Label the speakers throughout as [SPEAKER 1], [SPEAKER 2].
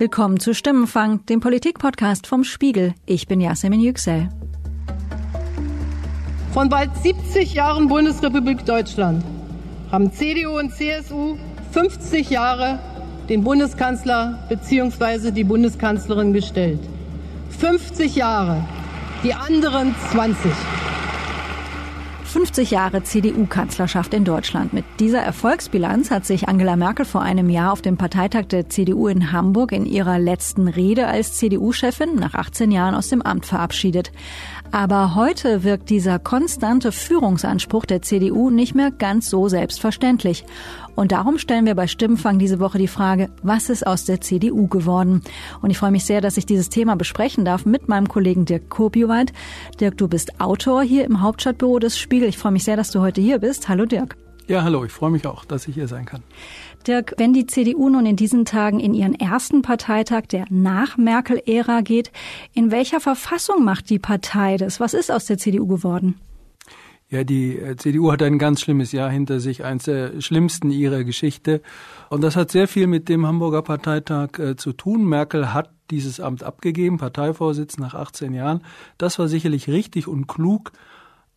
[SPEAKER 1] Willkommen zu Stimmenfang, dem Politikpodcast vom Spiegel. Ich bin Yasemin Yüksel.
[SPEAKER 2] Von bald 70 Jahren Bundesrepublik Deutschland haben CDU und CSU 50 Jahre den Bundeskanzler bzw. die Bundeskanzlerin gestellt. 50 Jahre, die anderen 20.
[SPEAKER 1] 50 Jahre CDU-Kanzlerschaft in Deutschland. Mit dieser Erfolgsbilanz hat sich Angela Merkel vor einem Jahr auf dem Parteitag der CDU in Hamburg in ihrer letzten Rede als CDU-Chefin nach 18 Jahren aus dem Amt verabschiedet. Aber heute wirkt dieser konstante Führungsanspruch der CDU nicht mehr ganz so selbstverständlich. Und darum stellen wir bei Stimmenfang diese Woche die Frage, was ist aus der CDU geworden? Und ich freue mich sehr, dass ich dieses Thema besprechen darf mit meinem Kollegen Dirk Kopioweit. Dirk, du bist Autor hier im Hauptstadtbüro des Spiegel. Ich freue mich sehr, dass du heute hier bist. Hallo Dirk.
[SPEAKER 3] Ja, hallo, ich freue mich auch, dass ich hier sein kann.
[SPEAKER 1] Dirk, wenn die CDU nun in diesen Tagen in ihren ersten Parteitag der Nach-Merkel-Ära geht, in welcher Verfassung macht die Partei das? Was ist aus der CDU geworden?
[SPEAKER 3] Ja, die äh, CDU hat ein ganz schlimmes Jahr hinter sich, eines der schlimmsten ihrer Geschichte. Und das hat sehr viel mit dem Hamburger Parteitag äh, zu tun. Merkel hat dieses Amt abgegeben, Parteivorsitz nach 18 Jahren. Das war sicherlich richtig und klug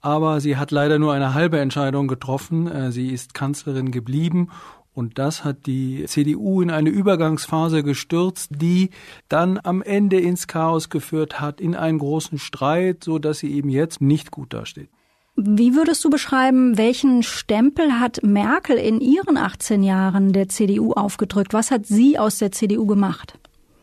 [SPEAKER 3] aber sie hat leider nur eine halbe Entscheidung getroffen. Äh, sie ist Kanzlerin geblieben und das hat die CDU in eine Übergangsphase gestürzt, die dann am Ende ins Chaos geführt hat, in einen großen Streit, so dass sie eben jetzt nicht gut dasteht.
[SPEAKER 1] Wie würdest du beschreiben, welchen Stempel hat Merkel in ihren 18 Jahren der CDU aufgedrückt? Was hat sie aus der CDU gemacht?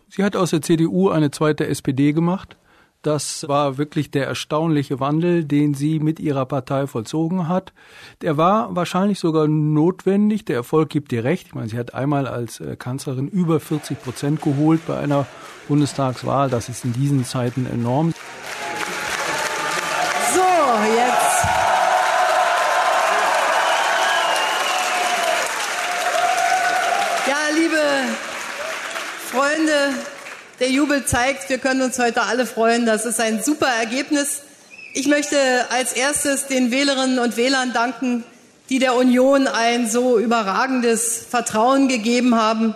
[SPEAKER 3] Sie hat aus der CDU eine zweite SPD gemacht. Das war wirklich der erstaunliche Wandel, den sie mit ihrer Partei vollzogen hat. Der war wahrscheinlich sogar notwendig. Der Erfolg gibt ihr recht. Ich meine, sie hat einmal als äh, Kanzlerin über 40 Prozent geholt bei einer Bundestagswahl. Das ist in diesen Zeiten enorm.
[SPEAKER 2] So, jetzt. Ja, liebe Freunde der Jubel zeigt, wir können uns heute alle freuen. Das ist ein super Ergebnis. Ich möchte als erstes den Wählerinnen und Wählern danken, die der Union ein so überragendes Vertrauen gegeben haben.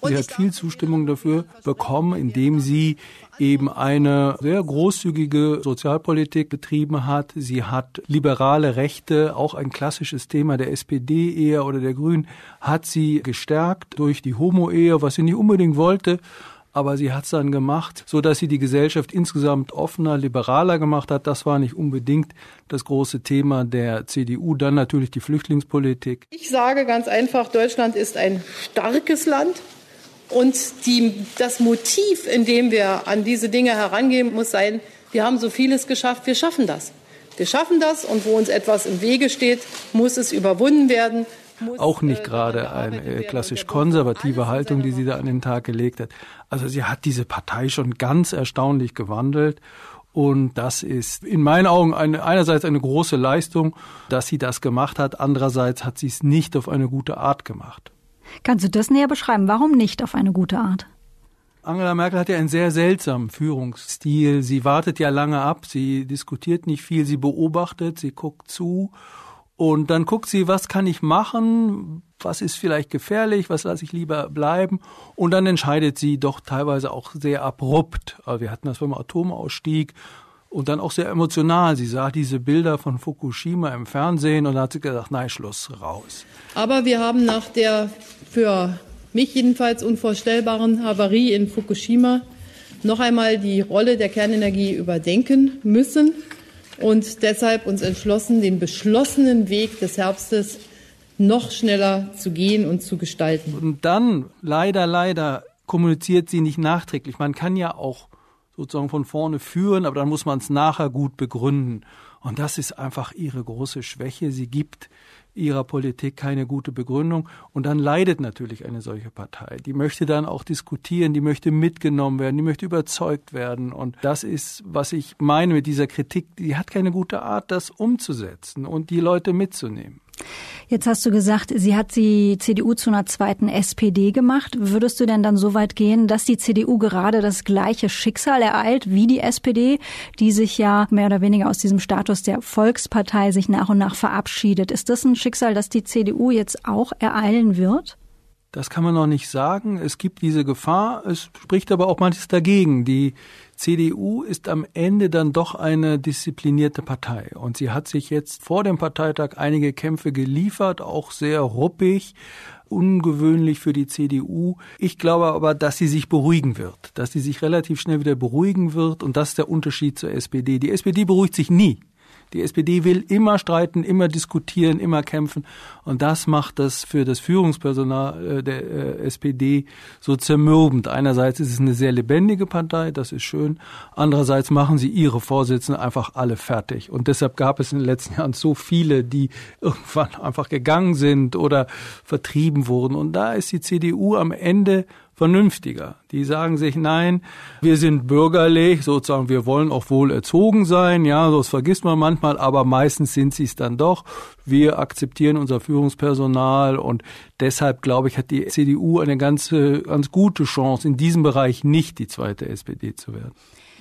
[SPEAKER 3] Und sie hat viel Zustimmung dafür bekommen, indem sie eben eine sehr großzügige Sozialpolitik betrieben hat. Sie hat liberale Rechte, auch ein klassisches Thema der SPD eher oder der Grünen, hat sie gestärkt durch die Homo-Ehe, was sie nicht unbedingt wollte aber sie hat es dann gemacht, so dass sie die Gesellschaft insgesamt offener, liberaler gemacht hat. Das war nicht unbedingt das große Thema der CDU. Dann natürlich die Flüchtlingspolitik.
[SPEAKER 2] Ich sage ganz einfach, Deutschland ist ein starkes Land. Und die, das Motiv, in dem wir an diese Dinge herangehen, muss sein, wir haben so vieles geschafft, wir schaffen das. Wir schaffen das und wo uns etwas im Wege steht, muss es überwunden werden
[SPEAKER 3] auch nicht gerade eine äh, klassisch konservative Haltung, die sie da an den Tag gelegt hat. Also sie hat diese Partei schon ganz erstaunlich gewandelt. Und das ist in meinen Augen eine, einerseits eine große Leistung, dass sie das gemacht hat. Andererseits hat sie es nicht auf eine gute Art gemacht.
[SPEAKER 1] Kannst du das näher beschreiben? Warum nicht auf eine gute Art?
[SPEAKER 3] Angela Merkel hat ja einen sehr seltsamen Führungsstil. Sie wartet ja lange ab, sie diskutiert nicht viel, sie beobachtet, sie guckt zu und dann guckt sie, was kann ich machen, was ist vielleicht gefährlich, was lasse ich lieber bleiben. Und dann entscheidet sie doch teilweise auch sehr abrupt. Wir hatten das beim Atomausstieg und dann auch sehr emotional. Sie sah diese Bilder von Fukushima im Fernsehen und hat sie gesagt, nein, Schluss, raus.
[SPEAKER 2] Aber wir haben nach der für mich jedenfalls unvorstellbaren Havarie in Fukushima noch einmal die Rolle der Kernenergie überdenken müssen und deshalb uns entschlossen, den beschlossenen Weg des Herbstes noch schneller zu gehen und zu gestalten.
[SPEAKER 3] Und dann, leider, leider, kommuniziert sie nicht nachträglich. Man kann ja auch sozusagen von vorne führen, aber dann muss man es nachher gut begründen. Und das ist einfach ihre große Schwäche. Sie gibt ihrer Politik keine gute Begründung. Und dann leidet natürlich eine solche Partei. Die möchte dann auch diskutieren, die möchte mitgenommen werden, die möchte überzeugt werden. Und das ist, was ich meine mit dieser Kritik. Die hat keine gute Art, das umzusetzen und die Leute mitzunehmen.
[SPEAKER 1] Jetzt hast du gesagt, sie hat die CDU zu einer zweiten SPD gemacht. Würdest du denn dann so weit gehen, dass die CDU gerade das gleiche Schicksal ereilt wie die SPD, die sich ja mehr oder weniger aus diesem Status der Volkspartei sich nach und nach verabschiedet? Ist das ein Schicksal, das die CDU jetzt auch ereilen wird?
[SPEAKER 3] Das kann man noch nicht sagen. Es gibt diese Gefahr. Es spricht aber auch manches dagegen. Die CDU ist am Ende dann doch eine disziplinierte Partei. Und sie hat sich jetzt vor dem Parteitag einige Kämpfe geliefert, auch sehr ruppig ungewöhnlich für die CDU. Ich glaube aber, dass sie sich beruhigen wird, dass sie sich relativ schnell wieder beruhigen wird und das ist der Unterschied zur SPD. Die SPD beruhigt sich nie. Die SPD will immer streiten, immer diskutieren, immer kämpfen. Und das macht das für das Führungspersonal äh, der äh, SPD so zermürbend. Einerseits ist es eine sehr lebendige Partei, das ist schön. Andererseits machen sie ihre Vorsitzenden einfach alle fertig. Und deshalb gab es in den letzten Jahren so viele, die irgendwann einfach gegangen sind oder vertrieben wurden. Und da ist die CDU am Ende vernünftiger. Die sagen sich, nein, wir sind bürgerlich, sozusagen, wir wollen auch wohl erzogen sein, ja, das vergisst man manchmal, aber meistens sind sie es dann doch. Wir akzeptieren unser Führungspersonal und deshalb, glaube ich, hat die CDU eine ganz, ganz gute Chance, in diesem Bereich nicht die zweite SPD zu werden.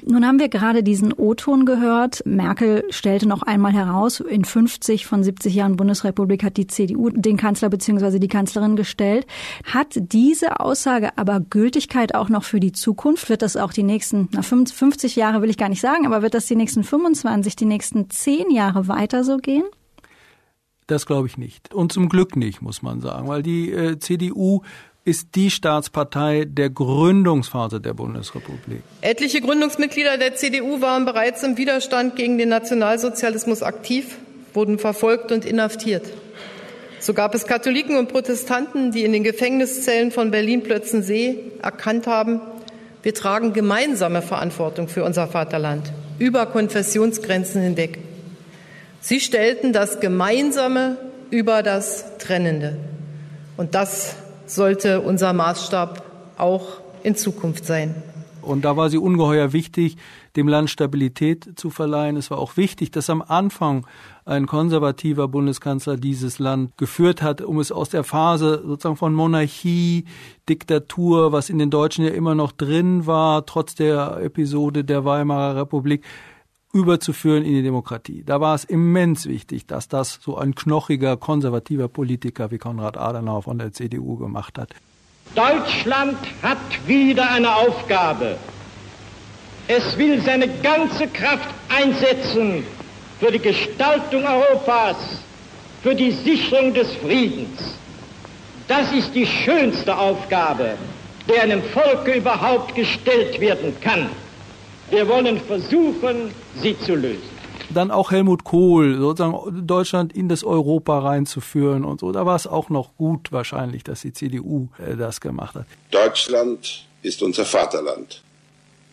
[SPEAKER 1] Nun haben wir gerade diesen O-Ton gehört. Merkel stellte noch einmal heraus, in 50 von 70 Jahren Bundesrepublik hat die CDU den Kanzler bzw. die Kanzlerin gestellt. Hat diese Aussage aber Gültigkeit auch noch für die Zukunft? Wird das auch die nächsten na, 50 Jahre will ich gar nicht sagen, aber wird das die nächsten 25, die nächsten 10 Jahre weiter so gehen?
[SPEAKER 3] Das glaube ich nicht. Und zum Glück nicht, muss man sagen, weil die äh, CDU ist die Staatspartei der Gründungsphase der Bundesrepublik.
[SPEAKER 2] Etliche Gründungsmitglieder der CDU waren bereits im Widerstand gegen den Nationalsozialismus aktiv, wurden verfolgt und inhaftiert. So gab es Katholiken und Protestanten, die in den Gefängniszellen von Berlin-Plötzensee erkannt haben, wir tragen gemeinsame Verantwortung für unser Vaterland über Konfessionsgrenzen hinweg. Sie stellten das Gemeinsame über das Trennende. Und das sollte unser Maßstab auch in Zukunft sein.
[SPEAKER 3] Und da war sie ungeheuer wichtig, dem Land Stabilität zu verleihen. Es war auch wichtig, dass am Anfang ein konservativer Bundeskanzler dieses Land geführt hat, um es aus der Phase sozusagen von Monarchie, Diktatur, was in den Deutschen ja immer noch drin war, trotz der Episode der Weimarer Republik, überzuführen in die Demokratie. Da war es immens wichtig, dass das so ein knochiger, konservativer Politiker wie Konrad Adenauer von der CDU gemacht hat.
[SPEAKER 4] Deutschland hat wieder eine Aufgabe. Es will seine ganze Kraft einsetzen für die Gestaltung Europas, für die Sicherung des Friedens. Das ist die schönste Aufgabe, der einem Volke überhaupt gestellt werden kann. Wir wollen versuchen, sie zu lösen.
[SPEAKER 3] Dann auch Helmut Kohl, sozusagen Deutschland in das Europa reinzuführen und so. Da war es auch noch gut wahrscheinlich, dass die CDU äh, das gemacht hat.
[SPEAKER 5] Deutschland ist unser Vaterland.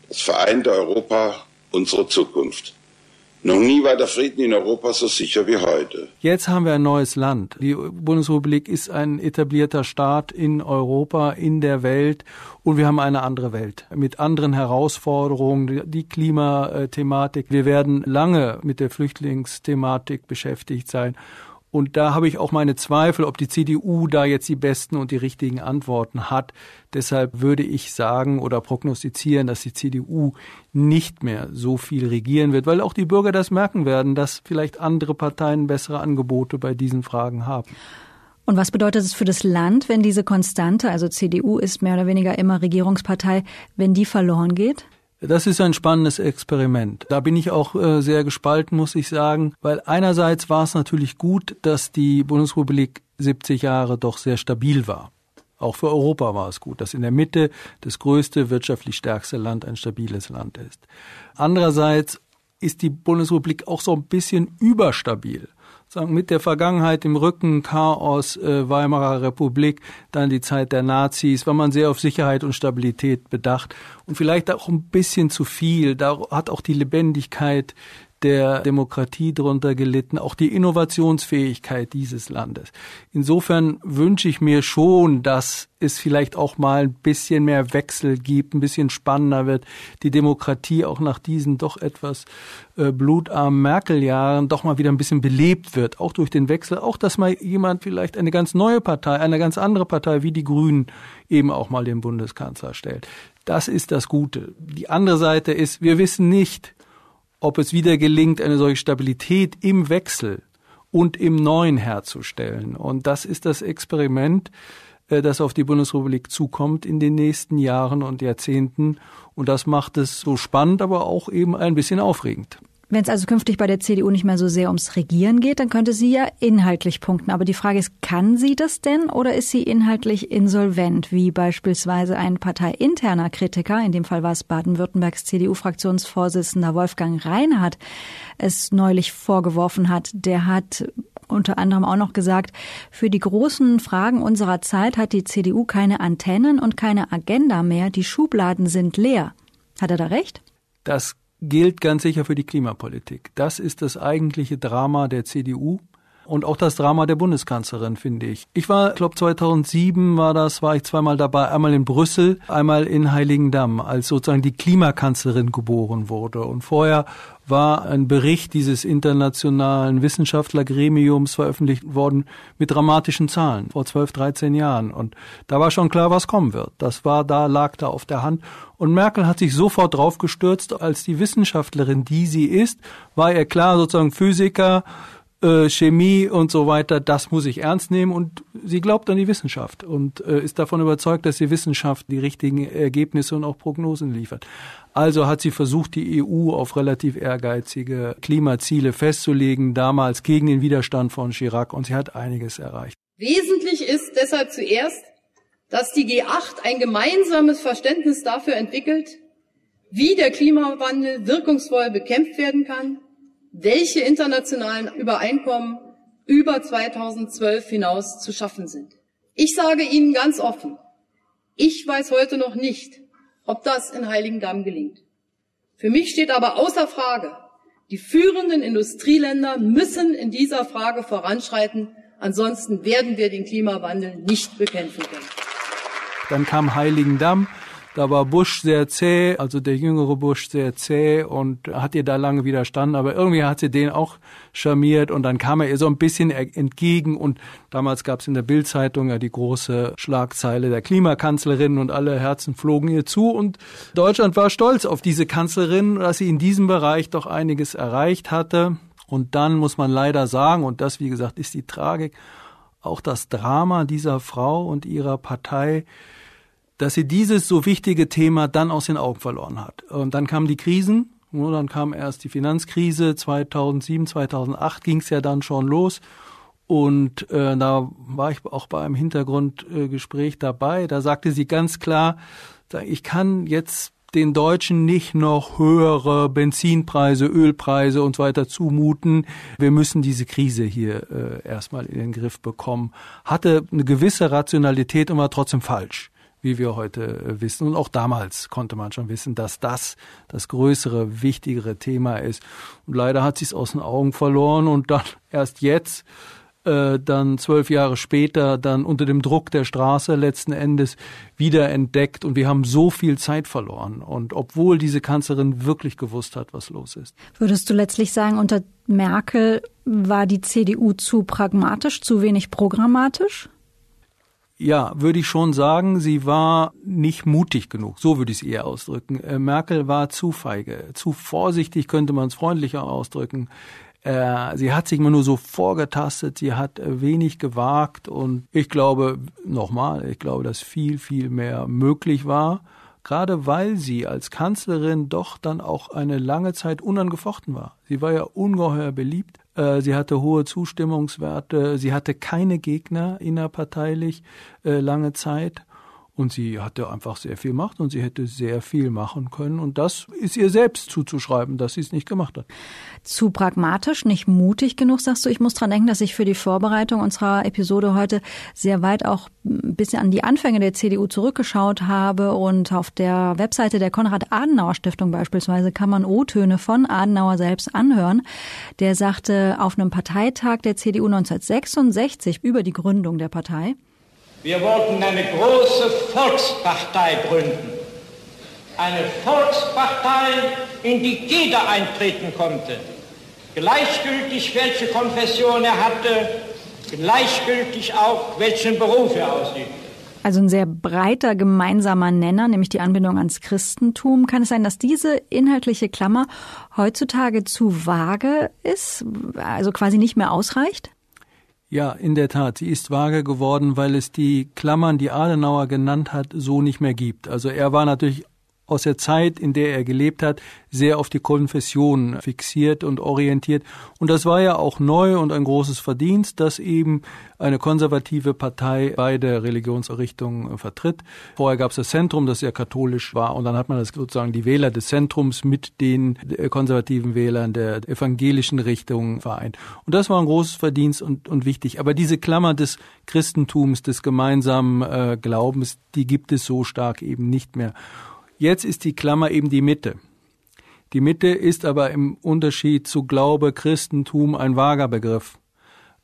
[SPEAKER 5] Das vereinte Europa unsere Zukunft. Noch nie war der Frieden in Europa so sicher wie heute.
[SPEAKER 3] Jetzt haben wir ein neues Land. Die Bundesrepublik ist ein etablierter Staat in Europa, in der Welt und wir haben eine andere Welt mit anderen Herausforderungen, die Klimathematik. Wir werden lange mit der Flüchtlingsthematik beschäftigt sein und da habe ich auch meine Zweifel, ob die CDU da jetzt die besten und die richtigen Antworten hat. Deshalb würde ich sagen oder prognostizieren, dass die CDU nicht mehr so viel regieren wird, weil auch die Bürger das merken werden, dass vielleicht andere Parteien bessere Angebote bei diesen Fragen haben.
[SPEAKER 1] Und was bedeutet es für das Land, wenn diese Konstante, also CDU ist mehr oder weniger immer Regierungspartei, wenn die verloren geht?
[SPEAKER 3] Das ist ein spannendes Experiment. Da bin ich auch äh, sehr gespalten, muss ich sagen, weil einerseits war es natürlich gut, dass die Bundesrepublik 70 Jahre doch sehr stabil war. Auch für Europa war es gut, dass in der Mitte das größte, wirtschaftlich stärkste Land ein stabiles Land ist. Andererseits ist die Bundesrepublik auch so ein bisschen überstabil sagen, mit der Vergangenheit im Rücken, Chaos, äh, Weimarer Republik, dann die Zeit der Nazis, war man sehr auf Sicherheit und Stabilität bedacht und vielleicht auch ein bisschen zu viel. Da hat auch die Lebendigkeit der Demokratie darunter gelitten, auch die Innovationsfähigkeit dieses Landes. Insofern wünsche ich mir schon, dass es vielleicht auch mal ein bisschen mehr Wechsel gibt, ein bisschen spannender wird, die Demokratie auch nach diesen doch etwas äh, blutarmen Merkel-Jahren doch mal wieder ein bisschen belebt wird, auch durch den Wechsel, auch dass mal jemand vielleicht eine ganz neue Partei, eine ganz andere Partei wie die Grünen eben auch mal den Bundeskanzler stellt. Das ist das Gute. Die andere Seite ist, wir wissen nicht, ob es wieder gelingt, eine solche Stabilität im Wechsel und im Neuen herzustellen. Und das ist das Experiment, äh, das auf die Bundesrepublik zukommt in den nächsten Jahren und Jahrzehnten. Und das macht es so spannend, aber auch eben ein bisschen aufregend.
[SPEAKER 1] Wenn es also künftig bei der CDU nicht mehr so sehr ums Regieren geht, dann könnte sie ja inhaltlich punkten. Aber die Frage ist, kann sie das denn oder ist sie inhaltlich insolvent, wie beispielsweise ein parteiinterner Kritiker, in dem Fall war es Baden-Württembergs CDU-Fraktionsvorsitzender Wolfgang Reinhardt, es neulich vorgeworfen hat. Der hat unter anderem auch noch gesagt, für die großen Fragen unserer Zeit hat die CDU keine Antennen und keine Agenda mehr, die Schubladen sind leer. Hat er da recht?
[SPEAKER 3] Das gilt ganz sicher für die Klimapolitik. Das ist das eigentliche Drama der CDU und auch das Drama der Bundeskanzlerin, finde ich. Ich war, glaube 2007 war das, war ich zweimal dabei, einmal in Brüssel, einmal in Heiligendamm, als sozusagen die Klimakanzlerin geboren wurde. Und vorher war ein Bericht dieses internationalen Wissenschaftlergremiums veröffentlicht worden mit dramatischen Zahlen vor 12, 13 Jahren. Und da war schon klar, was kommen wird. Das war da, lag da auf der Hand. Und Merkel hat sich sofort draufgestürzt, als die Wissenschaftlerin, die sie ist, war ihr klar, sozusagen Physiker, äh, Chemie und so weiter, das muss ich ernst nehmen und sie glaubt an die Wissenschaft und äh, ist davon überzeugt, dass die Wissenschaft die richtigen Ergebnisse und auch Prognosen liefert. Also hat sie versucht, die EU auf relativ ehrgeizige Klimaziele festzulegen, damals gegen den Widerstand von Chirac und sie hat einiges erreicht.
[SPEAKER 2] Wesentlich ist deshalb zuerst, dass die G8 ein gemeinsames Verständnis dafür entwickelt, wie der Klimawandel wirkungsvoll bekämpft werden kann welche internationalen Übereinkommen über 2012 hinaus zu schaffen sind. Ich sage Ihnen ganz offen, ich weiß heute noch nicht, ob das in Heiligendamm gelingt. Für mich steht aber außer Frage, die führenden Industrieländer müssen in dieser Frage voranschreiten, ansonsten werden wir den Klimawandel nicht bekämpfen können.
[SPEAKER 3] Dann kam Heiligendamm, da war Bush sehr zäh, also der jüngere Bush sehr zäh und hat ihr da lange widerstanden, aber irgendwie hat sie den auch charmiert und dann kam er ihr so ein bisschen entgegen und damals gab es in der Bildzeitung ja die große Schlagzeile der Klimakanzlerin und alle Herzen flogen ihr zu und Deutschland war stolz auf diese Kanzlerin, dass sie in diesem Bereich doch einiges erreicht hatte. Und dann muss man leider sagen, und das, wie gesagt, ist die Tragik, auch das Drama dieser Frau und ihrer Partei, dass sie dieses so wichtige Thema dann aus den Augen verloren hat. Und dann kamen die Krisen, und dann kam erst die Finanzkrise 2007, 2008 ging es ja dann schon los. Und äh, da war ich auch bei einem Hintergrundgespräch dabei. Da sagte sie ganz klar, ich kann jetzt den Deutschen nicht noch höhere Benzinpreise, Ölpreise und so weiter zumuten. Wir müssen diese Krise hier äh, erstmal in den Griff bekommen. Hatte eine gewisse Rationalität und war trotzdem falsch wie wir heute äh, wissen. Und auch damals konnte man schon wissen, dass das das größere, wichtigere Thema ist. Und leider hat sie es aus den Augen verloren und dann erst jetzt äh, dann zwölf Jahre später dann unter dem Druck der Straße letzten Endes wieder entdeckt und wir haben so viel Zeit verloren. Und obwohl diese Kanzlerin wirklich gewusst hat, was los ist.
[SPEAKER 1] Würdest du letztlich sagen, unter Merkel war die CDU zu pragmatisch, zu wenig programmatisch?
[SPEAKER 3] Ja, würde ich schon sagen, sie war nicht mutig genug. So würde ich es eher ausdrücken. Äh, Merkel war zu feige, zu vorsichtig könnte man es freundlicher ausdrücken. Äh, sie hat sich immer nur so vorgetastet, sie hat wenig gewagt und ich glaube, nochmal, ich glaube, dass viel, viel mehr möglich war gerade weil sie als Kanzlerin doch dann auch eine lange Zeit unangefochten war. Sie war ja ungeheuer beliebt, sie hatte hohe Zustimmungswerte, sie hatte keine Gegner innerparteilich äh, lange Zeit und sie hatte einfach sehr viel Macht und sie hätte sehr viel machen können. Und das ist ihr selbst zuzuschreiben, dass sie es nicht gemacht hat.
[SPEAKER 1] Zu pragmatisch, nicht mutig genug, sagst du. Ich muss dran denken, dass ich für die Vorbereitung unserer Episode heute sehr weit auch ein bisschen an die Anfänge der CDU zurückgeschaut habe. Und auf der Webseite der Konrad-Adenauer-Stiftung beispielsweise kann man O-Töne von Adenauer selbst anhören. Der sagte auf einem Parteitag der CDU 1966 über die Gründung der Partei,
[SPEAKER 4] wir wollten eine große Volkspartei gründen. Eine Volkspartei, in die jeder eintreten konnte. Gleichgültig, welche Konfession er hatte, gleichgültig auch, welchen Beruf er ausübte.
[SPEAKER 1] Also ein sehr breiter gemeinsamer Nenner, nämlich die Anbindung ans Christentum. Kann es sein, dass diese inhaltliche Klammer heutzutage zu vage ist, also quasi nicht mehr ausreicht?
[SPEAKER 3] Ja, in der Tat. Sie ist vage geworden, weil es die Klammern, die Adenauer genannt hat, so nicht mehr gibt. Also er war natürlich aus der Zeit, in der er gelebt hat, sehr auf die Konfession fixiert und orientiert. Und das war ja auch neu und ein großes Verdienst, dass eben eine konservative Partei beide Religionsrichtungen vertritt. Vorher gab es das Zentrum, das sehr katholisch war, und dann hat man das sozusagen die Wähler des Zentrums mit den konservativen Wählern der evangelischen Richtung vereint. Und das war ein großes Verdienst und, und wichtig. Aber diese Klammer des Christentums, des gemeinsamen äh, Glaubens, die gibt es so stark eben nicht mehr. Jetzt ist die Klammer eben die Mitte. Die Mitte ist aber im Unterschied zu Glaube, Christentum ein vager Begriff.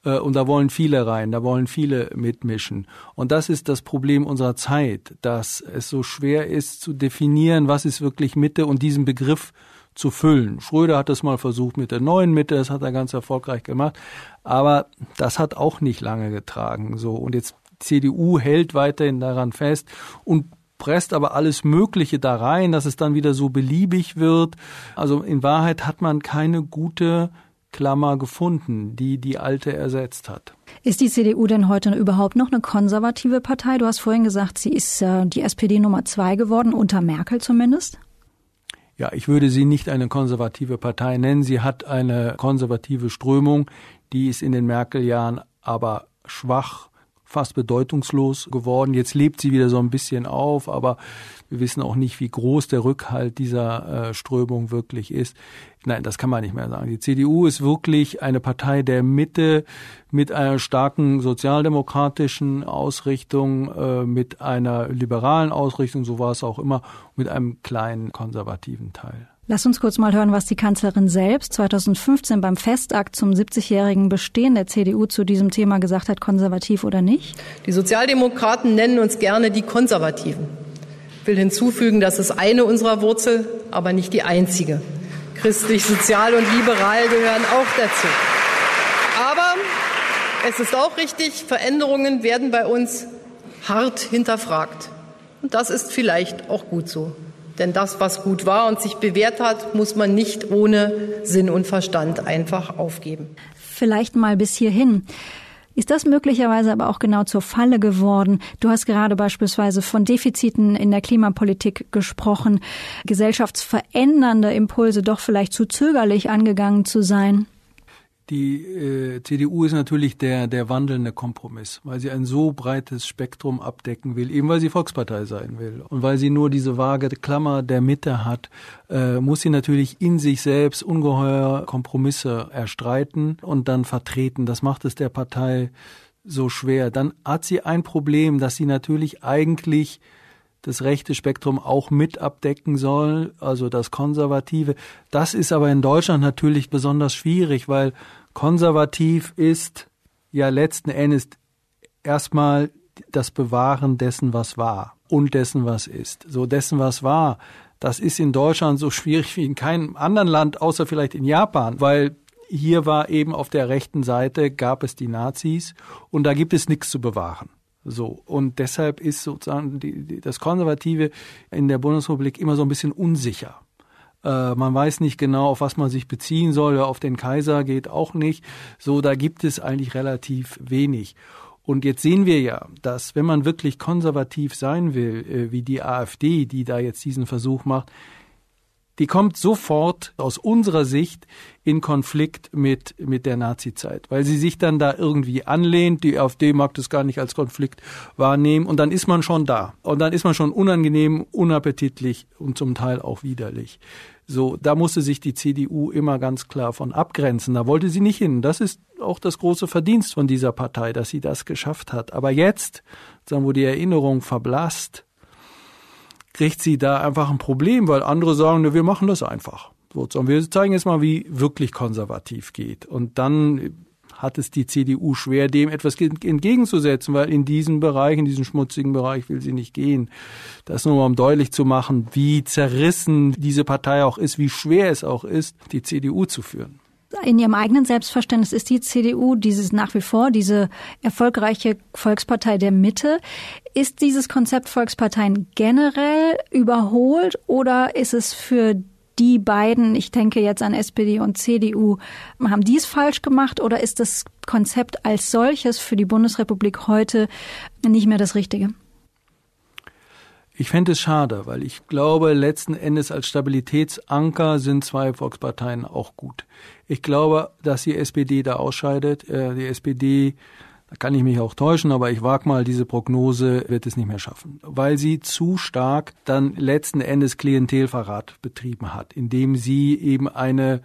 [SPEAKER 3] Äh, und da wollen viele rein, da wollen viele mitmischen. Und das ist das Problem unserer Zeit, dass es so schwer ist zu definieren, was ist wirklich Mitte und diesen Begriff zu füllen. Schröder hat das mal versucht mit der neuen Mitte, das hat er ganz erfolgreich gemacht. Aber das hat auch nicht lange getragen, so. Und jetzt CDU hält weiterhin daran fest und presst aber alles Mögliche da rein, dass es dann wieder so beliebig wird. Also in Wahrheit hat man keine gute Klammer gefunden, die die alte ersetzt hat.
[SPEAKER 1] Ist die CDU denn heute überhaupt noch eine konservative Partei? Du hast vorhin gesagt, sie ist äh, die SPD Nummer zwei geworden, unter Merkel zumindest.
[SPEAKER 3] Ja, ich würde sie nicht eine konservative Partei nennen. Sie hat eine konservative Strömung, die ist in den Merkel-Jahren aber schwach fast bedeutungslos geworden. Jetzt lebt sie wieder so ein bisschen auf, aber wir wissen auch nicht, wie groß der Rückhalt dieser äh, Strömung wirklich ist. Nein, das kann man nicht mehr sagen. Die CDU ist wirklich eine Partei der Mitte mit einer starken sozialdemokratischen Ausrichtung, äh, mit einer liberalen Ausrichtung, so war es auch immer, mit einem kleinen konservativen Teil.
[SPEAKER 1] Lass uns kurz mal hören, was die Kanzlerin selbst 2015 beim Festakt zum 70-jährigen Bestehen der CDU zu diesem Thema gesagt hat, konservativ oder nicht.
[SPEAKER 2] Die Sozialdemokraten nennen uns gerne die Konservativen. Ich will hinzufügen, das ist eine unserer Wurzel, aber nicht die einzige. Christlich, sozial und liberal gehören auch dazu. Aber es ist auch richtig, Veränderungen werden bei uns hart hinterfragt. Und das ist vielleicht auch gut so. Denn das, was gut war und sich bewährt hat, muss man nicht ohne Sinn und Verstand einfach aufgeben.
[SPEAKER 1] Vielleicht mal bis hierhin. Ist das möglicherweise aber auch genau zur Falle geworden? Du hast gerade beispielsweise von Defiziten in der Klimapolitik gesprochen, gesellschaftsverändernde Impulse doch vielleicht zu zögerlich angegangen zu sein.
[SPEAKER 3] Die äh, CDU ist natürlich der, der wandelnde Kompromiss, weil sie ein so breites Spektrum abdecken will, eben weil sie Volkspartei sein will. Und weil sie nur diese vage Klammer der Mitte hat, äh, muss sie natürlich in sich selbst ungeheuer Kompromisse erstreiten und dann vertreten. Das macht es der Partei so schwer. Dann hat sie ein Problem, dass sie natürlich eigentlich das rechte Spektrum auch mit abdecken soll, also das Konservative. Das ist aber in Deutschland natürlich besonders schwierig, weil konservativ ist ja letzten Endes erstmal das Bewahren dessen, was war und dessen, was ist. So dessen, was war, das ist in Deutschland so schwierig wie in keinem anderen Land, außer vielleicht in Japan, weil hier war eben auf der rechten Seite gab es die Nazis und da gibt es nichts zu bewahren. So. Und deshalb ist sozusagen die, die, das Konservative in der Bundesrepublik immer so ein bisschen unsicher. Äh, man weiß nicht genau, auf was man sich beziehen soll. Auf den Kaiser geht auch nicht. So, da gibt es eigentlich relativ wenig. Und jetzt sehen wir ja, dass wenn man wirklich konservativ sein will, äh, wie die AfD, die da jetzt diesen Versuch macht, die kommt sofort aus unserer Sicht in Konflikt mit, mit der Nazizeit, weil sie sich dann da irgendwie anlehnt. Die AfD mag das gar nicht als Konflikt wahrnehmen und dann ist man schon da. Und dann ist man schon unangenehm, unappetitlich und zum Teil auch widerlich. So, da musste sich die CDU immer ganz klar von abgrenzen. Da wollte sie nicht hin. Das ist auch das große Verdienst von dieser Partei, dass sie das geschafft hat. Aber jetzt, sagen, wo die Erinnerung verblasst, kriegt sie da einfach ein Problem, weil andere sagen, ne, wir machen das einfach. So, wir zeigen jetzt mal, wie wirklich konservativ geht. Und dann hat es die CDU schwer, dem etwas entgegenzusetzen, weil in diesem Bereich, in diesem schmutzigen Bereich will sie nicht gehen. Das nur mal um deutlich zu machen, wie zerrissen diese Partei auch ist, wie schwer es auch ist, die CDU zu führen
[SPEAKER 1] in ihrem eigenen Selbstverständnis ist die CDU dieses nach wie vor diese erfolgreiche Volkspartei der Mitte. Ist dieses Konzept Volksparteien generell überholt oder ist es für die beiden, ich denke jetzt an SPD und CDU, haben die es falsch gemacht oder ist das Konzept als solches für die Bundesrepublik heute nicht mehr das Richtige?
[SPEAKER 3] Ich fände es schade, weil ich glaube, letzten Endes als Stabilitätsanker sind zwei Volksparteien auch gut. Ich glaube, dass die SPD da ausscheidet. Äh, die SPD, da kann ich mich auch täuschen, aber ich wage mal diese Prognose, wird es nicht mehr schaffen, weil sie zu stark dann letzten Endes Klientelverrat betrieben hat, indem sie eben eine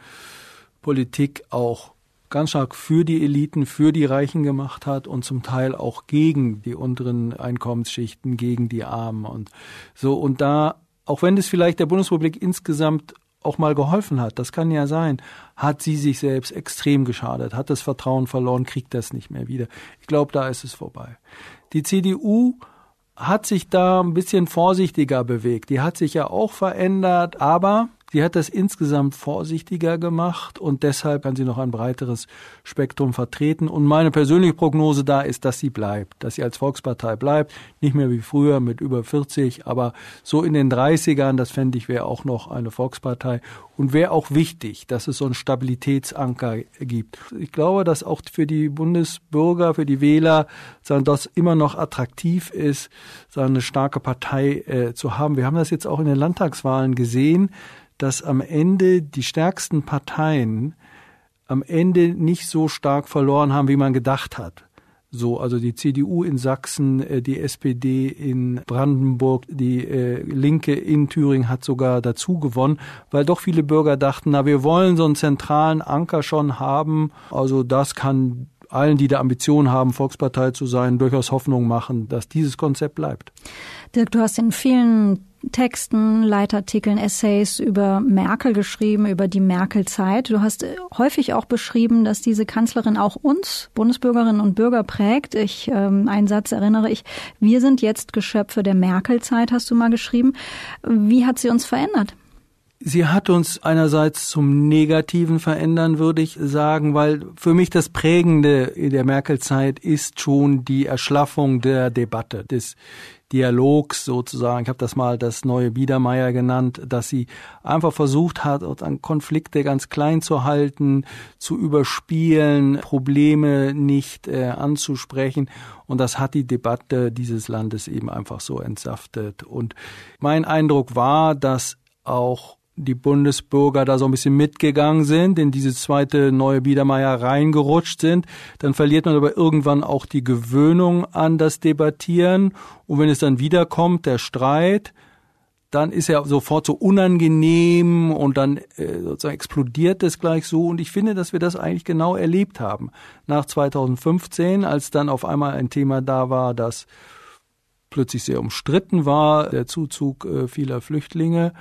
[SPEAKER 3] Politik auch ganz stark für die Eliten, für die Reichen gemacht hat und zum Teil auch gegen die unteren Einkommensschichten, gegen die Armen und so. Und da, auch wenn es vielleicht der Bundesrepublik insgesamt auch mal geholfen hat, das kann ja sein, hat sie sich selbst extrem geschadet, hat das Vertrauen verloren, kriegt das nicht mehr wieder. Ich glaube, da ist es vorbei. Die CDU hat sich da ein bisschen vorsichtiger bewegt. Die hat sich ja auch verändert, aber Sie hat das insgesamt vorsichtiger gemacht und deshalb kann sie noch ein breiteres Spektrum vertreten. Und meine persönliche Prognose da ist, dass sie bleibt, dass sie als Volkspartei bleibt. Nicht mehr wie früher mit über 40, aber so in den 30ern, das fände ich, wäre auch noch eine Volkspartei. Und wäre auch wichtig, dass es so einen Stabilitätsanker gibt. Ich glaube, dass auch für die Bundesbürger, für die Wähler, sagen, das immer noch attraktiv ist, eine starke Partei äh, zu haben. Wir haben das jetzt auch in den Landtagswahlen gesehen dass am Ende die stärksten Parteien am Ende nicht so stark verloren haben, wie man gedacht hat. So, also die CDU in Sachsen, äh, die SPD in Brandenburg, die äh, Linke in Thüringen hat sogar dazu gewonnen, weil doch viele Bürger dachten, na, wir wollen so einen zentralen Anker schon haben. Also das kann allen, die da Ambitionen haben, Volkspartei zu sein, durchaus Hoffnung machen, dass dieses Konzept bleibt.
[SPEAKER 1] Dirk, du hast in vielen Texten, Leitartikeln, Essays über Merkel geschrieben, über die Merkel-Zeit. Du hast häufig auch beschrieben, dass diese Kanzlerin auch uns, Bundesbürgerinnen und Bürger, prägt. Ich, ähm, einen Satz erinnere ich, wir sind jetzt Geschöpfe der Merkel-Zeit, hast du mal geschrieben. Wie hat sie uns verändert?
[SPEAKER 3] Sie hat uns einerseits zum Negativen verändern, würde ich sagen, weil für mich das Prägende der Merkel-Zeit ist schon die Erschlaffung der Debatte, des Dialogs sozusagen. Ich habe das mal das neue Biedermeier genannt, dass sie einfach versucht hat, Konflikte ganz klein zu halten, zu überspielen, Probleme nicht äh, anzusprechen. Und das hat die Debatte dieses Landes eben einfach so entsaftet. Und mein Eindruck war, dass auch die Bundesbürger da so ein bisschen mitgegangen sind, in diese zweite neue Biedermeier reingerutscht sind, dann verliert man aber irgendwann auch die Gewöhnung an das Debattieren. Und wenn es dann wiederkommt, der Streit, dann ist er sofort so unangenehm und dann äh, sozusagen explodiert es gleich so. Und ich finde, dass wir das eigentlich genau erlebt haben. Nach 2015, als dann auf einmal ein Thema da war, das plötzlich sehr umstritten war, der Zuzug äh, vieler Flüchtlinge.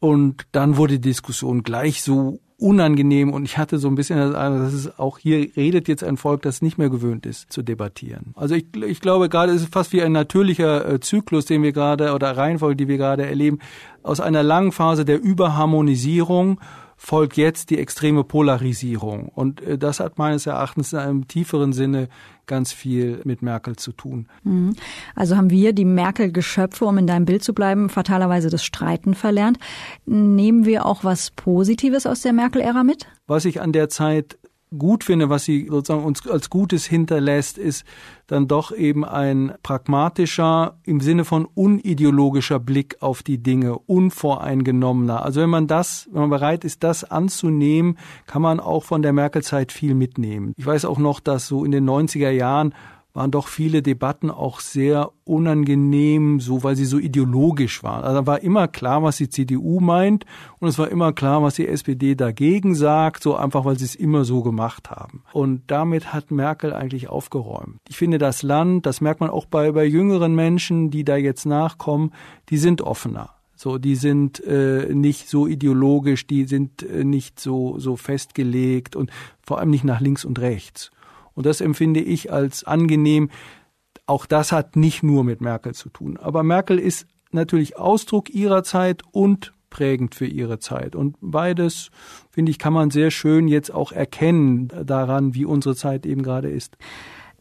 [SPEAKER 3] Und dann wurde die Diskussion gleich so unangenehm und ich hatte so ein bisschen das Eindruck, dass es auch hier redet jetzt ein Volk, das nicht mehr gewöhnt ist zu debattieren. Also ich, ich glaube gerade ist es fast wie ein natürlicher äh, Zyklus, den wir gerade oder Reihenfolge, die wir gerade erleben, aus einer langen Phase der Überharmonisierung folgt jetzt die extreme Polarisierung. Und äh, das hat meines Erachtens in einem tieferen Sinne ganz viel mit Merkel zu tun.
[SPEAKER 1] Mhm. Also haben wir die Merkel-Geschöpfe, um in deinem Bild zu bleiben, fatalerweise das Streiten verlernt. Nehmen wir auch was Positives aus der Merkel-Ära mit?
[SPEAKER 3] Was ich an der Zeit gut finde, was sie sozusagen uns als Gutes hinterlässt, ist dann doch eben ein pragmatischer, im Sinne von unideologischer Blick auf die Dinge, unvoreingenommener. Also wenn man das, wenn man bereit ist, das anzunehmen, kann man auch von der Merkel-Zeit viel mitnehmen. Ich weiß auch noch, dass so in den 90er Jahren waren doch viele Debatten auch sehr unangenehm, so weil sie so ideologisch waren. Also war immer klar, was die CDU meint und es war immer klar, was die SPD dagegen sagt, so einfach, weil sie es immer so gemacht haben. Und damit hat Merkel eigentlich aufgeräumt. Ich finde, das Land, das merkt man auch bei, bei jüngeren Menschen, die da jetzt nachkommen, die sind offener. So, die sind äh, nicht so ideologisch, die sind äh, nicht so so festgelegt und vor allem nicht nach links und rechts. Und das empfinde ich als angenehm. Auch das hat nicht nur mit Merkel zu tun. Aber Merkel ist natürlich Ausdruck ihrer Zeit und prägend für ihre Zeit. Und beides, finde ich, kann man sehr schön jetzt auch erkennen daran, wie unsere Zeit eben gerade ist.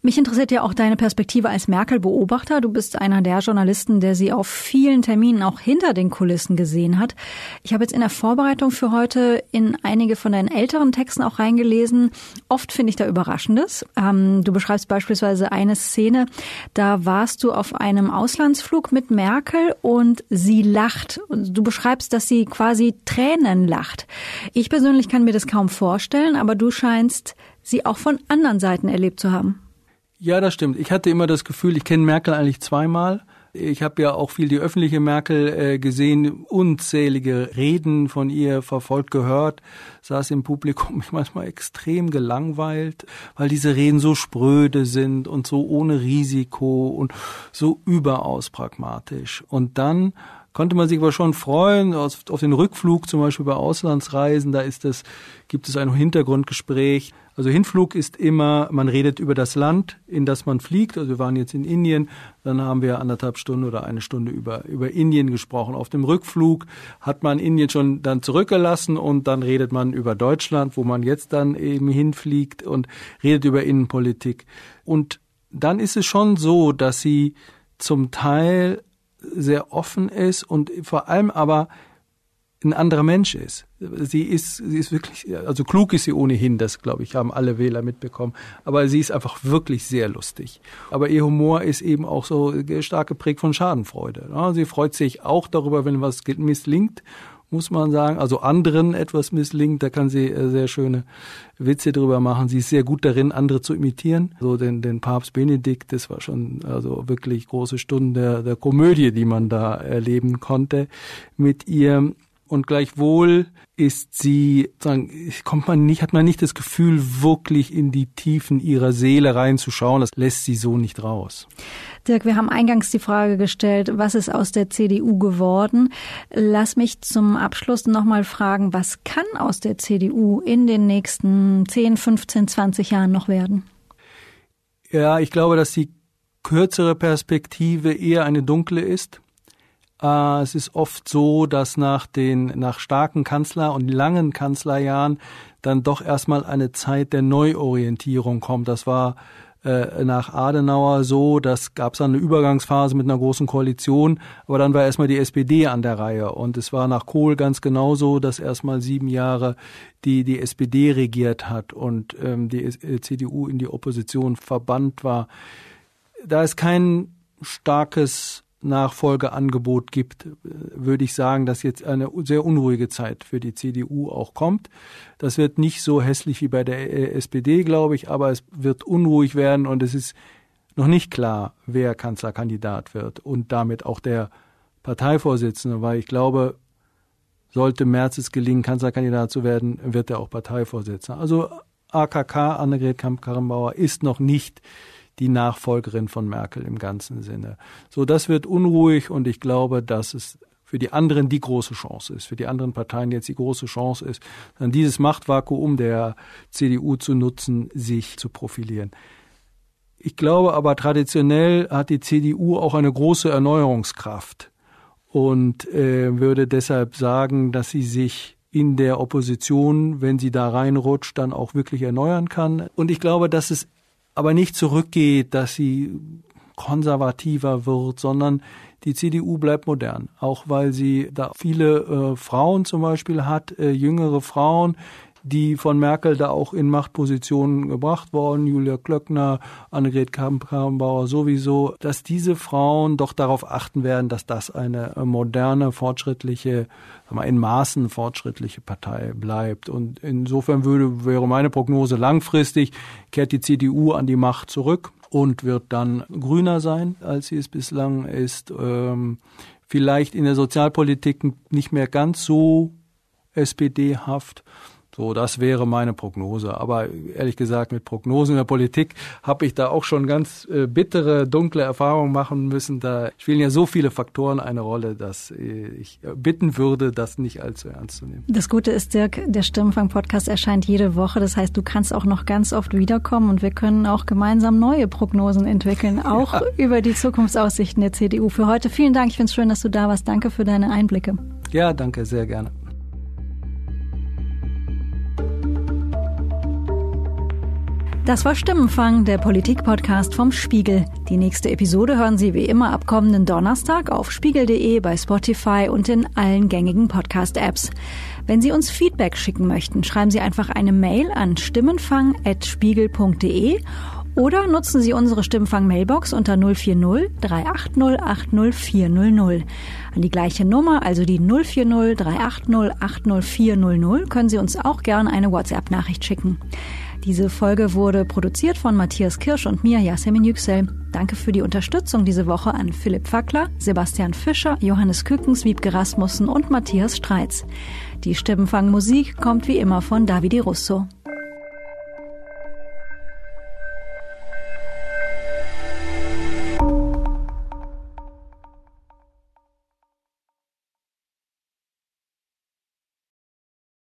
[SPEAKER 1] Mich interessiert ja auch deine Perspektive als Merkel-Beobachter. Du bist einer der Journalisten, der sie auf vielen Terminen auch hinter den Kulissen gesehen hat. Ich habe jetzt in der Vorbereitung für heute in einige von deinen älteren Texten auch reingelesen. Oft finde ich da Überraschendes. Ähm, du beschreibst beispielsweise eine Szene, da warst du auf einem Auslandsflug mit Merkel und sie lacht. Du beschreibst, dass sie quasi Tränen lacht. Ich persönlich kann mir das kaum vorstellen, aber du scheinst sie auch von anderen Seiten erlebt zu haben.
[SPEAKER 3] Ja, das stimmt. Ich hatte immer das Gefühl, ich kenne Merkel eigentlich zweimal. Ich habe ja auch viel die öffentliche Merkel äh, gesehen, unzählige Reden von ihr verfolgt, gehört, saß im Publikum mich manchmal extrem gelangweilt, weil diese Reden so spröde sind und so ohne Risiko und so überaus pragmatisch. Und dann konnte man sich aber schon freuen auf, auf den Rückflug, zum Beispiel bei Auslandsreisen, da ist es, gibt es ein Hintergrundgespräch also Hinflug ist immer, man redet über das Land, in das man fliegt. Also wir waren jetzt in Indien, dann haben wir anderthalb Stunden oder eine Stunde über, über Indien gesprochen. Auf dem Rückflug hat man Indien schon dann zurückgelassen und dann redet man über Deutschland, wo man jetzt dann eben hinfliegt und redet über Innenpolitik. Und dann ist es schon so, dass sie zum Teil sehr offen ist und vor allem aber ein anderer Mensch ist. Sie ist, sie ist wirklich, also klug ist sie ohnehin, das glaube ich, haben alle Wähler mitbekommen. Aber sie ist einfach wirklich sehr lustig. Aber ihr Humor ist eben auch so stark geprägt von Schadenfreude. Sie freut sich auch darüber, wenn was misslingt, muss man sagen. Also anderen etwas misslingt, da kann sie äh, sehr schöne Witze drüber machen. Sie ist sehr gut darin, andere zu imitieren. So den, den Papst Benedikt, das war schon also wirklich große Stunden der, der Komödie, die man da erleben konnte mit ihr und gleichwohl ist sie, sagen, kommt man nicht, hat man nicht das Gefühl, wirklich in die Tiefen ihrer Seele reinzuschauen. Das lässt sie so nicht raus.
[SPEAKER 1] Dirk, wir haben eingangs die Frage gestellt, was ist aus der CDU geworden? Lass mich zum Abschluss nochmal fragen, was kann aus der CDU in den nächsten 10, 15, 20 Jahren noch werden?
[SPEAKER 3] Ja, ich glaube, dass die kürzere Perspektive eher eine dunkle ist. Äh, es ist oft so, dass nach den, nach starken Kanzler- und langen Kanzlerjahren dann doch erstmal eine Zeit der Neuorientierung kommt. Das war äh, nach Adenauer so, das gab es dann eine Übergangsphase mit einer großen Koalition, aber dann war erstmal die SPD an der Reihe und es war nach Kohl ganz genauso, dass erstmal sieben Jahre die die SPD regiert hat und ähm, die äh, CDU in die Opposition verbannt war. Da ist kein starkes Nachfolgeangebot gibt, würde ich sagen, dass jetzt eine sehr unruhige Zeit für die CDU auch kommt. Das wird nicht so hässlich wie bei der SPD, glaube ich, aber es wird unruhig werden und es ist noch nicht klar, wer Kanzlerkandidat wird und damit auch der Parteivorsitzende, weil ich glaube, sollte Merz es gelingen, Kanzlerkandidat zu werden, wird er auch Parteivorsitzender. Also AKK, Annegret Kamp-Karrenbauer, ist noch nicht die Nachfolgerin von Merkel im ganzen Sinne. So, das wird unruhig und ich glaube, dass es für die anderen die große Chance ist, für die anderen Parteien jetzt die große Chance ist, dann dieses Machtvakuum der CDU zu nutzen, sich zu profilieren. Ich glaube aber traditionell hat die CDU auch eine große Erneuerungskraft und äh, würde deshalb sagen, dass sie sich in der Opposition, wenn sie da reinrutscht, dann auch wirklich erneuern kann. Und ich glaube, dass es aber nicht zurückgeht, dass sie konservativer wird, sondern die CDU bleibt modern, auch weil sie da viele äh, Frauen zum Beispiel hat, äh, jüngere Frauen, die von Merkel da auch in Machtpositionen gebracht worden, Julia Klöckner, Annegret Kramp-Karrenbauer sowieso, dass diese Frauen doch darauf achten werden, dass das eine moderne, fortschrittliche, mal, in Maßen fortschrittliche Partei bleibt. Und insofern würde, wäre meine Prognose langfristig, kehrt die CDU an die Macht zurück und wird dann grüner sein, als sie es bislang ist. Ähm, vielleicht in der Sozialpolitik nicht mehr ganz so SPD-haft. So, das wäre meine Prognose. Aber ehrlich gesagt, mit Prognosen in der Politik habe ich da auch schon ganz äh, bittere, dunkle Erfahrungen machen müssen. Da spielen ja so viele Faktoren eine Rolle, dass äh, ich bitten würde, das nicht allzu ernst zu nehmen.
[SPEAKER 1] Das Gute ist, Dirk, der Stimmenfang-Podcast erscheint jede Woche. Das heißt, du kannst auch noch ganz oft wiederkommen und wir können auch gemeinsam neue Prognosen entwickeln, auch ja. über die Zukunftsaussichten der CDU. Für heute vielen Dank. Ich finde es schön, dass du da warst. Danke für deine Einblicke.
[SPEAKER 3] Ja, danke, sehr gerne.
[SPEAKER 1] Das war Stimmenfang, der Politik-Podcast vom Spiegel. Die nächste Episode hören Sie wie immer ab kommenden Donnerstag auf spiegel.de, bei Spotify und in allen gängigen Podcast-Apps. Wenn Sie uns Feedback schicken möchten, schreiben Sie einfach eine Mail an stimmenfang.spiegel.de oder nutzen Sie unsere Stimmfang-Mailbox unter 040 380 80400. An die gleiche Nummer, also die 040 380 80400, können Sie uns auch gerne eine WhatsApp-Nachricht schicken. Diese Folge wurde produziert von Matthias Kirsch und mir, Yasemin Yüksel. Danke für die Unterstützung diese Woche an Philipp Fackler, Sebastian Fischer, Johannes Kückens, Wiebke Rasmussen und Matthias Streitz. Die Stimmenfangmusik kommt wie immer von Davide Russo.